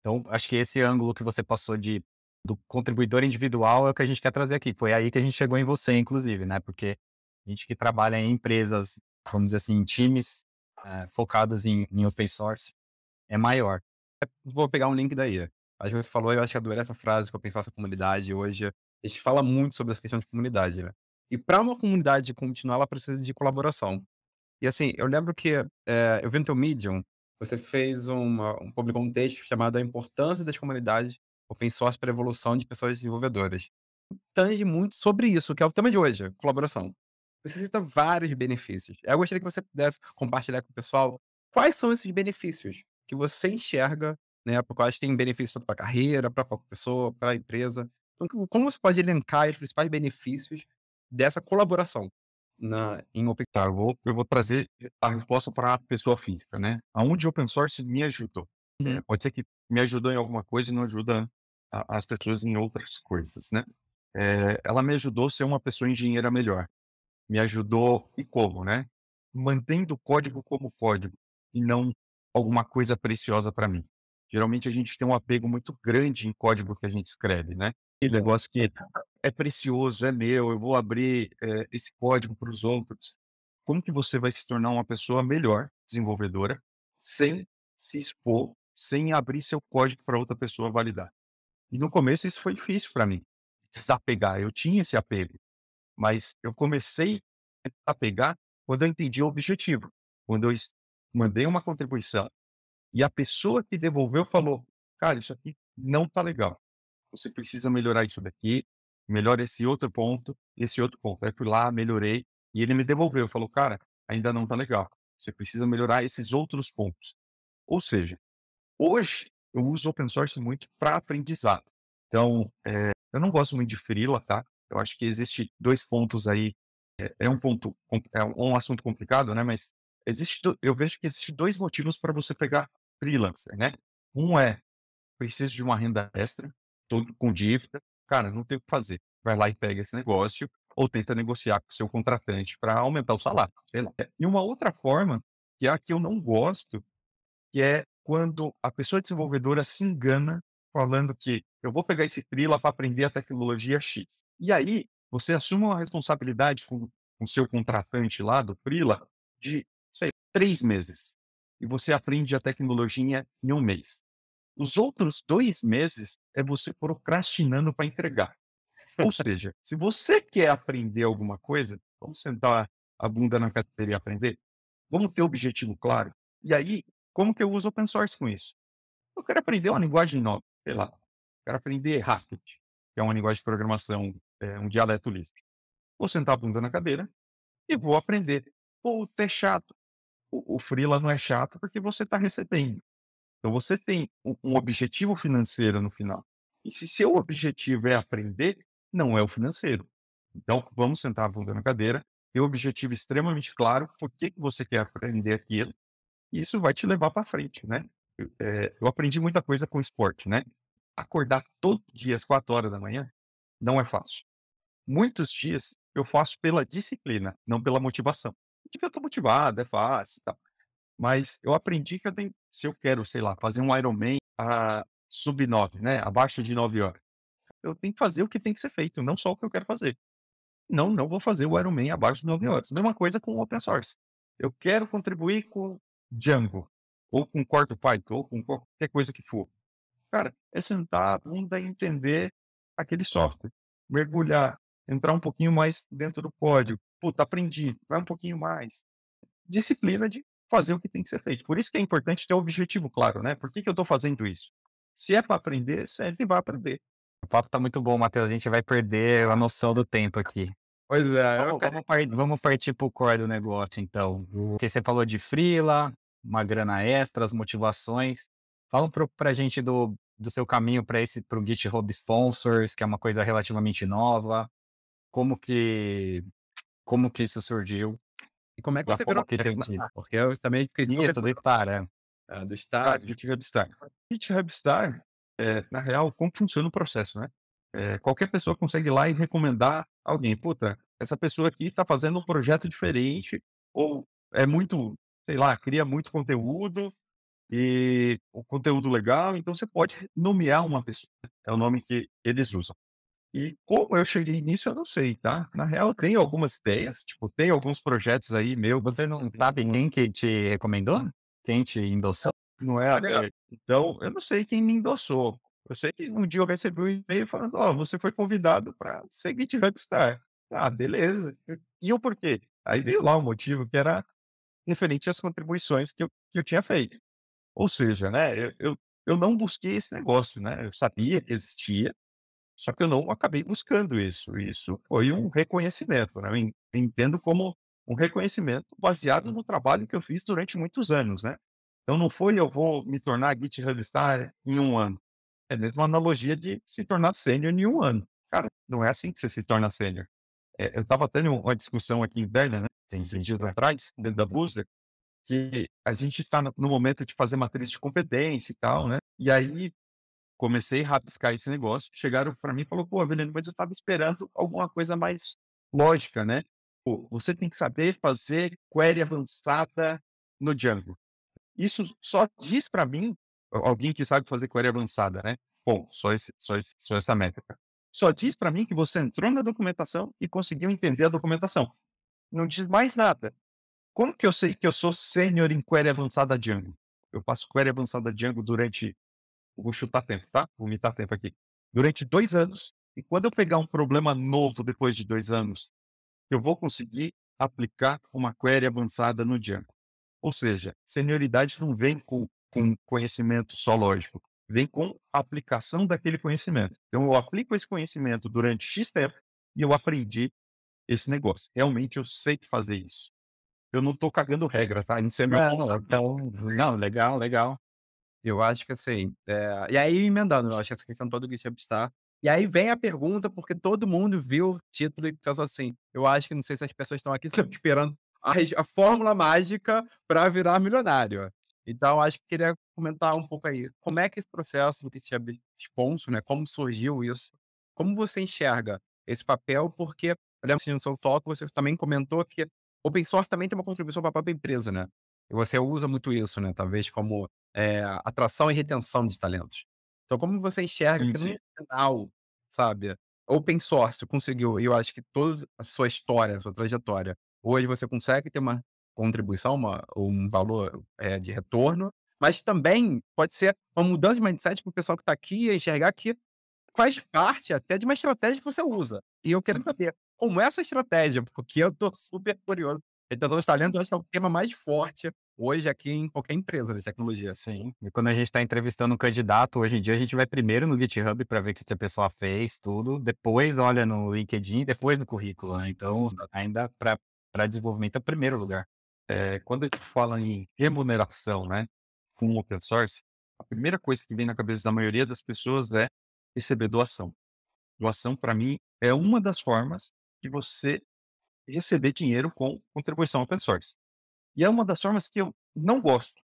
Então, acho que esse ângulo que você passou de do contribuidor individual é o que a gente quer trazer aqui. Foi aí que a gente chegou em você, inclusive, né? Porque a gente que trabalha em empresas, vamos dizer assim, em times é, focados em, em open source, é maior. Vou pegar um link daí. Acho que você falou, eu acho que adorei essa frase para pensar essa comunidade hoje. A gente fala muito sobre essa questão de comunidade, né? E para uma comunidade continuar, ela precisa de colaboração. E assim, eu lembro que é, eu vi no teu Medium você fez uma, um, publicou um texto chamado A Importância das Comunidades Open Source para a Evolução de Pessoas Desenvolvedoras. Tange muito sobre isso, que é o tema de hoje, colaboração. Você cita vários benefícios. Eu gostaria que você pudesse compartilhar com o pessoal quais são esses benefícios que você enxerga, né? Porque eu acho que tem benefício para a carreira, para a pessoa, para a empresa. Então, como você pode elencar os principais benefícios dessa colaboração na, em open Tá, eu vou, eu vou trazer a resposta para a pessoa física, né? Aonde o open source me ajudou. É, Uhum. pode ser que me ajudou em alguma coisa e não ajuda a- as pessoas em outras coisas, né? É, ela me ajudou a ser uma pessoa engenheira melhor. Me ajudou e como, né? Mantendo o código como código e não alguma coisa preciosa para mim. Geralmente a gente tem um apego muito grande em código que a gente escreve, né? E negócio que é precioso, é meu, eu vou abrir eh, esse código para os outros. Como que você vai se tornar uma pessoa melhor, desenvolvedora, sem se expor, sem abrir seu código para outra pessoa validar? E no começo isso foi difícil para mim, desapegar. Eu tinha esse apego, mas eu comecei a desapegar quando eu entendi o objetivo. Quando eu mandei uma contribuição e a pessoa que devolveu falou: Cara, isso aqui não tá legal. Você precisa melhorar isso daqui, melhora esse outro ponto, esse outro ponto. Aí fui lá, melhorei, e ele me devolveu. Falou: Cara, ainda não tá legal. Você precisa melhorar esses outros pontos. Ou seja, hoje eu uso open source muito para aprendizado. Então, eh, eu não gosto muito de freela, tá? Eu acho que existe dois pontos aí. É, é um ponto, é um assunto complicado, né? Mas existe, eu vejo que existem dois motivos para você pegar freelancer, né? Um é preciso de uma renda extra, todo com dívida, cara, não tem o que fazer. Vai lá e pega esse negócio ou tenta negociar com o seu contratante para aumentar o salário. E uma outra forma, que é a que eu não gosto, que é quando a pessoa desenvolvedora se engana falando que eu vou pegar esse freela para aprender a tecnologia X. E aí, você assume uma responsabilidade com o seu contratante lá do freela de, sei, três meses. E você aprende a tecnologia em um mês. Os outros dois meses é você procrastinando para entregar. Ou seja, se você quer aprender alguma coisa, vamos sentar a bunda na cadeira e aprender. Vamos ter objetivo claro. E aí, como que eu uso open source com isso? Eu quero aprender uma linguagem nova, sei lá. Quero aprender Racket, que é uma linguagem de programação, é, um dialeto Lisp. Vou sentar a bunda na cadeira e vou aprender. Pô, é chato. O, o freela não é chato porque você está recebendo. Então você tem um, objetivo financeiro no final. E se seu objetivo é aprender, não é o financeiro. Então vamos sentar a bunda na cadeira, ter um objetivo extremamente claro, por que, que você quer aprender aquilo, e isso vai te levar para frente, né? Eu, eh, eu aprendi muita coisa com esporte, né? Acordar todo dia às 4 horas da manhã não é fácil. Muitos dias eu faço pela disciplina, não pela motivação. Tipo, eu tô motivado, é fácil e tal. Mas eu aprendi que eu tenho, se eu quero, sei lá, fazer um Ironman a sub 9, né? Abaixo de 9 horas. Eu tenho que fazer o que tem que ser feito, não só o que eu quero fazer. Não, não vou fazer o Ironman abaixo de 9 horas. Mesma coisa com open source. Eu quero contribuir com Django, ou com Corto Python, ou com qualquer coisa que for. Cara, é sentar a bunda e entender aquele software. Mergulhar, entrar um pouquinho mais dentro do código. Puta, aprendi, vai um pouquinho mais. Disciplina de fazer o que tem que ser feito. Por isso que é importante ter um objetivo claro, né? Por que, que eu estou fazendo isso? Se é para aprender, serve e vai aprender. O papo tá muito bom, Matheus. A gente vai perder a noção do tempo aqui. Pois é, eu Vamos, vamos, par- vamos partir pro core do negócio, então. Porque você falou de freela, uma grana extra, as motivações. Fala pouco pra gente do, do seu caminho para esse pro GitHub Sponsors, que é uma coisa relativamente nova. Como que como que isso surgiu? E como é que Da você virou tem freelancer? Porque eu também fiquei Isso, do Star, é. é, do Ah, estádio. GitHub Star. GitHub Star, é, na real, como funciona o processo, né? É, qualquer pessoa consegue ir lá e recomendar alguém. Puta, essa pessoa aqui está fazendo um projeto diferente, ou é muito, sei lá, cria muito conteúdo, e o conteúdo legal, então você pode nomear uma pessoa. É o nome que eles usam. E como eu cheguei nisso, eu não sei, tá? Na real, tenho algumas ideias, tipo, tem alguns projetos aí meu, Você não sabe quem que te recomendou? Quem te endossou? não é? É, Então, eu não sei quem me endossou. Eu sei que um dia eu recebi um e-mail falando, ó, você foi convidado para ser GitHub Star. Ah, beleza. E o porquê? Aí veio lá o motivo que era referente às contribuições que eu, que eu tinha feito. Ou seja, né, eu, eu, eu não busquei esse negócio, né? Eu sabia que existia, só que eu não acabei buscando isso. Isso foi um reconhecimento, né? Eu en- entendo como um reconhecimento baseado no trabalho que eu fiz durante muitos anos, né? Então não foi eu vou me tornar GitHub Star em um ano. É a mesma analogia de se tornar sênior em um ano. Cara, não é assim que você se torna sênior. É, eu estava tendo uma discussão aqui interna, né, tem dias atrás, dentro da Booster, que a gente está no momento de fazer matriz de competência e tal, né? E aí comecei a rabiscar esse negócio. Chegaram para mim e falou, pô, Avelino, mas eu estava esperando alguma coisa mais lógica, né? Pô, você tem que saber fazer query avançada no Django. Isso só diz para mim, alguém que sabe fazer query avançada, né? Bom, só, esse, só, esse, só essa métrica. Só diz para mim que você entrou na documentação e conseguiu entender a documentação. Não diz mais nada. Como que eu sei que eu sou sênior em query avançada Django? Eu passo query avançada Django durante. Vou chutar tempo, tá? Vou mitar tempo aqui. Durante dois anos. E quando eu pegar um problema novo depois de dois anos, eu vou conseguir aplicar uma query avançada no Django. Ou seja, senioridade não vem com, com conhecimento só lógico, vem com aplicação daquele conhecimento. Então, eu aplico esse conhecimento durante X tempo e eu aprendi esse negócio. Realmente eu sei fazer isso. Eu não estou cagando regra, tá? Isso é meu não, então, não, legal, legal. Eu acho que assim, é... e aí emendando, eu acho que essa questão toda que GitHub está. E aí vem a pergunta, porque todo mundo viu o título e pensou assim, eu acho que não sei se as pessoas estão aqui estão esperando a, a fórmula mágica para virar milionário. Então, acho que queria comentar um pouco aí. Como é que esse processo do GitHub Sponsor, né? Como surgiu isso? Como você enxerga esse papel? Porque, eu lembro no seu foco, você também comentou que open source também tem uma contribuição para a própria empresa, né? E você usa muito isso, né? Talvez como é, atração e retenção de talentos. Então, como você enxerga que no final, sabe, open source conseguiu, e eu acho que toda a sua história, a sua trajetória, Hoje você consegue ter uma contribuição, uma, um valor é, de retorno, mas também pode ser uma mudança de mindset para o pessoal que está aqui enxergar que faz parte até de uma estratégia que você usa. E eu quero saber como é essa estratégia, porque eu estou super curioso. Retenção de talento, eu acho que é o tema mais forte hoje aqui em qualquer empresa de tecnologia. Sim. E quando a gente está entrevistando um candidato, hoje em dia a gente vai primeiro no GitHub para ver o que a pessoa fez, tudo. Depois olha no LinkedIn, depois no currículo. Né? Então, ainda para desenvolvimento é o primeiro lugar. É, quando a gente fala em remuneração, né, com open source, a primeira coisa que vem na cabeça da maioria das pessoas é receber doação. Doação, para mim, é uma das formas de você receber dinheiro com contribuição open source. E é uma das formas que eu não gosto.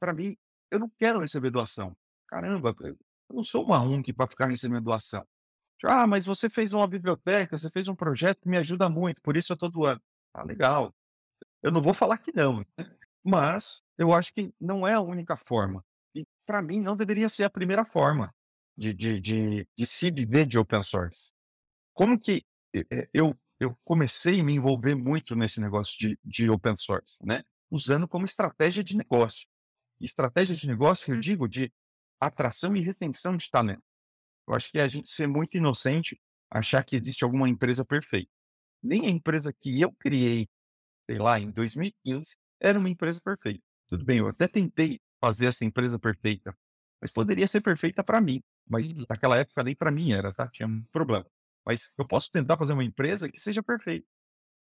Para mim, eu não quero receber doação. Caramba, eu não sou uma ONG para ficar recebendo doação. Ah, mas você fez uma biblioteca, você fez um projeto que me ajuda muito, por isso eu estou doando. Ah, legal. Eu não vou falar que não, mas eu acho que não é a única forma. E para mim não deveria ser a primeira forma de, de, de, de se viver de open source. Como que eu, eu comecei a me envolver muito nesse negócio de, de open source, né? Usando como estratégia de negócio. Estratégia de negócio, eu digo, de atração e retenção de talento. Eu acho que é a gente ser muito inocente achar que existe alguma empresa perfeita nem a empresa que eu criei, sei lá, em 2015, era uma empresa perfeita. Tudo bem, eu até tentei fazer essa empresa perfeita, mas poderia ser perfeita para mim. Mas uhum. naquela época nem para mim era, tá? Tinha um problema. Mas eu posso tentar fazer uma empresa que seja perfeita.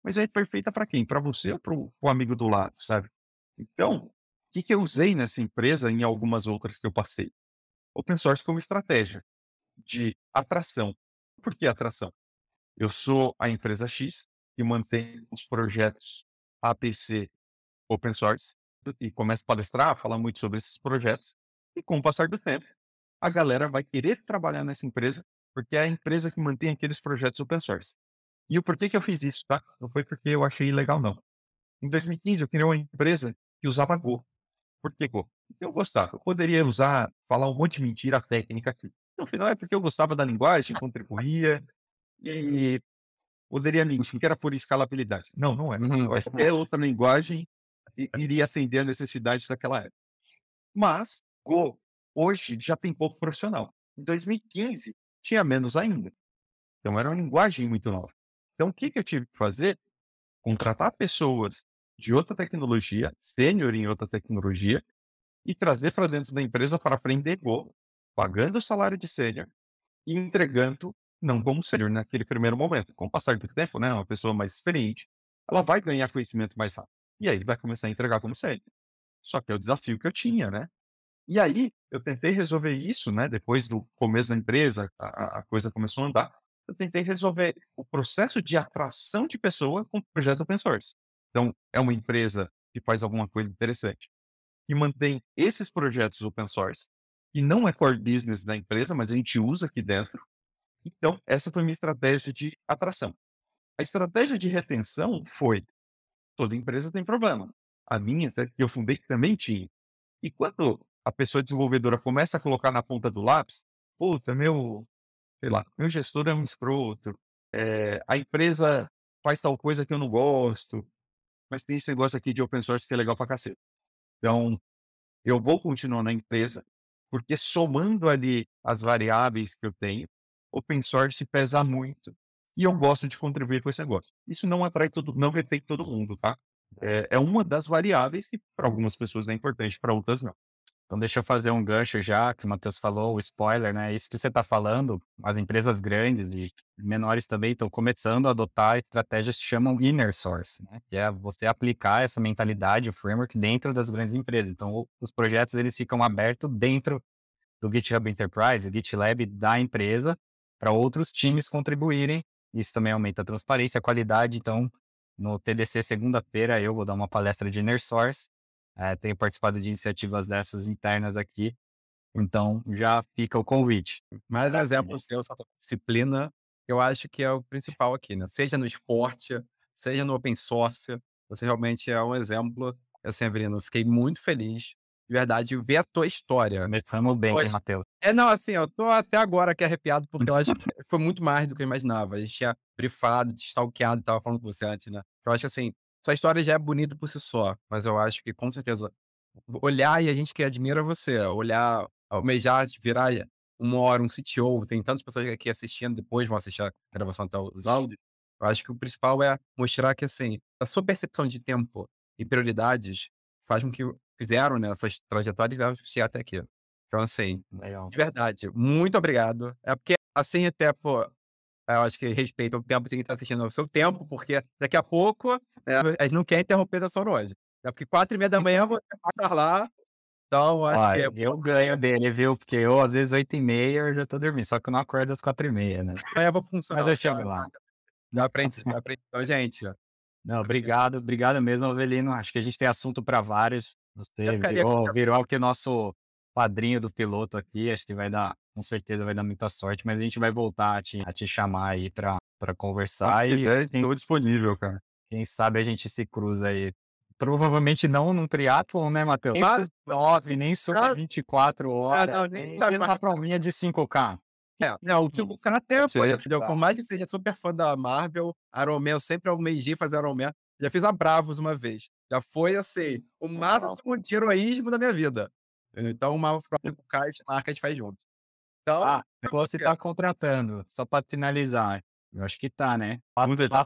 Mas é perfeita para quem? Para você ou para o amigo do lado, sabe? Então, o que, que eu usei nessa empresa e em algumas outras que eu passei? Open source como estratégia de atração. Por que atração? Eu sou a empresa X que mantém os projetos APC open source e começo a palestrar, falar muito sobre esses projetos. E com o passar do tempo, a galera vai querer trabalhar nessa empresa porque é a empresa que mantém aqueles projetos open source. E o porquê que eu fiz isso, tá? Não foi porque eu achei legal, não. Em 2015, eu criei uma empresa que usava Go. Por que Go? Eu gostava. Eu poderia usar, falar um monte de mentira técnica aqui. No final é porque eu gostava da linguagem, contribuía, e poderia mentir que era por escalabilidade. Não, não é. Uhum. Qualquer outra linguagem iria atender a necessidade daquela época. Mas Go hoje já tem pouco profissional. Em 2015 tinha menos ainda. Então era uma linguagem muito nova. Então o que, que eu tive que fazer? Contratar pessoas de outra tecnologia, sênior em outra tecnologia, e trazer para dentro da empresa para aprender Go, pagando o salário de sênior e entregando não como sênior naquele primeiro momento. Com o passar do tempo, né, uma pessoa mais experiente, ela vai ganhar conhecimento mais rápido. E aí vai começar a entregar como sênior. Só que é o desafio que eu tinha, né? E aí, eu tentei resolver isso, né? Depois do começo da empresa, a, a coisa começou a andar. Eu tentei resolver o processo de atração de pessoa com projeto open source. Então, é uma empresa que faz alguma coisa interessante, que mantém esses projetos open source, que não é core business da empresa, mas a gente usa aqui dentro. Então, essa foi minha estratégia de atração. A estratégia de retenção foi: toda empresa tem problema. A minha, que eu fundei, também tinha. E quando a pessoa desenvolvedora começa a colocar na ponta do lápis, puta, meu, sei lá, meu gestor é um escroto, é, a empresa faz tal coisa que eu não gosto, mas tem esse negócio aqui de open source que é legal pra cacete. Então, eu vou continuar na empresa, porque somando ali as variáveis que eu tenho, open source pesa muito e eu gosto de contribuir com esse negócio. Isso não atrai todo, não retém todo mundo, tá? É, é uma das variáveis que para algumas pessoas é importante, para outras não. Então, deixa eu fazer um gancho já, que o Matheus falou, o spoiler, né? Isso que você está falando, as empresas grandes e menores também estão começando a adotar estratégias que chamam inner source, né? Que é você aplicar essa mentalidade, o framework, dentro das grandes empresas. Então, os projetos eles ficam abertos dentro do GitHub Enterprise, GitLab da empresa, para outros times contribuírem. Isso também aumenta a transparência, a qualidade. Então, no TDC segunda-feira eu vou dar uma palestra de inner source é, tenho participado de iniciativas dessas internas aqui, então já fica o convite. Mais um exemplo seu, essa disciplina, eu acho que é o principal aqui, né? Seja no esporte, seja no open source, você realmente é um exemplo. Assim, Avelino, fiquei muito feliz, de verdade, ver a tua história. Começamos bem, Hoje... Matheus? É, não, assim, eu tô até agora aqui arrepiado, porque eu acho que foi muito mais do que eu imaginava. A gente tinha brifado, stalkeado, tava falando com você antes, né? Eu acho que, assim, sua história já é bonita por si só, mas eu acho que com certeza olhar e a gente que admira você, olhar, almejar virar uma hora um CTO, tem tantas pessoas aqui assistindo, depois vão assistir a gravação até os áudios. Eu acho que o principal é mostrar que, assim, a sua percepção de tempo e prioridades faz com que fizeram, né, a sua trajetória e chegar até aqui. Então, assim, Legal. de verdade, muito obrigado. É porque, assim, até, pô, eu acho que respeita o tempo de quem está assistindo o seu tempo, porque daqui a pouco né, a gente não quer interromper a sua noite. É porque quatro e meia da manhã você vai estar lá. Então, acho Olha, que é... eu ganho dele, viu? Porque eu, às vezes, oito e meia eu já tô dormindo, só que eu não acordo às quatro e meia, né? Aí eu vou funcionar. Mas eu chamo lá. Não aprende, não. Então, gente. Não, obrigado, obrigado mesmo, Avelino. Acho que a gente tem assunto para vários. Você virou, virou aqui nosso padrinho do piloto aqui. Acho que vai dar com certeza vai dar muita sorte, mas a gente vai voltar a te, a te chamar aí pra, pra conversar. e estou disponível, cara. Quem sabe a gente se cruza aí. Provavelmente não num triatlon, né, Matheus? Mas... 9, nem super 24 horas. Ah, não, nem tá uma provinha de 5K. É, não, tipo, fica na tempo, entendeu? Por mais que seja super fã da Marvel, Iron Man, eu sempre almejei fazer Iron Man. Já fiz a Bravos uma vez. Já foi, assim, o máximo de heroísmo da minha vida. Então, uma própria marca a gente faz junto. Então, ah, você está contratando, só para finalizar. Eu acho que tá, né? Faça, tá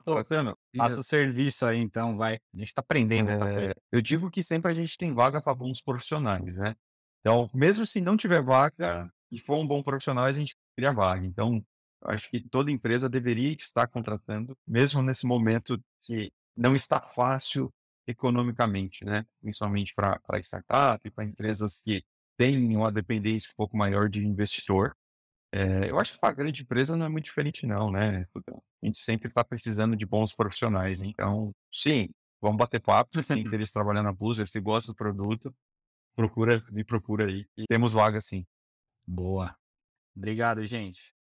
faça, o serviço aí, então, vai. A gente tá aprendendo. É, eu digo que sempre a gente tem vaga para bons profissionais, né? Então, mesmo se não tiver vaga e for um bom profissional, a gente cria vaga. Então, eu acho que toda empresa deveria estar contratando, mesmo nesse momento que não está fácil economicamente, né? Principalmente para startup, para empresas que tem uma dependência um pouco maior de investidor. É, eu acho que para a grande empresa não é muito diferente, não, né? A gente sempre está precisando de bons profissionais. Então, sim, vamos bater papo. Se tem interesse trabalhar na Boozer, se gosta do produto, procura, me procura aí. E temos vaga sim. Boa. Obrigado, gente.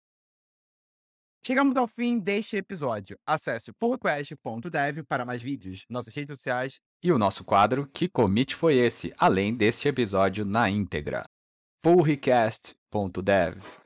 Chegamos ao fim deste episódio. Acesse pullrequest.dev para mais vídeos, nossas redes sociais e o nosso quadro Que Commit Foi Esse, além deste episódio na íntegra. fullrecast.dev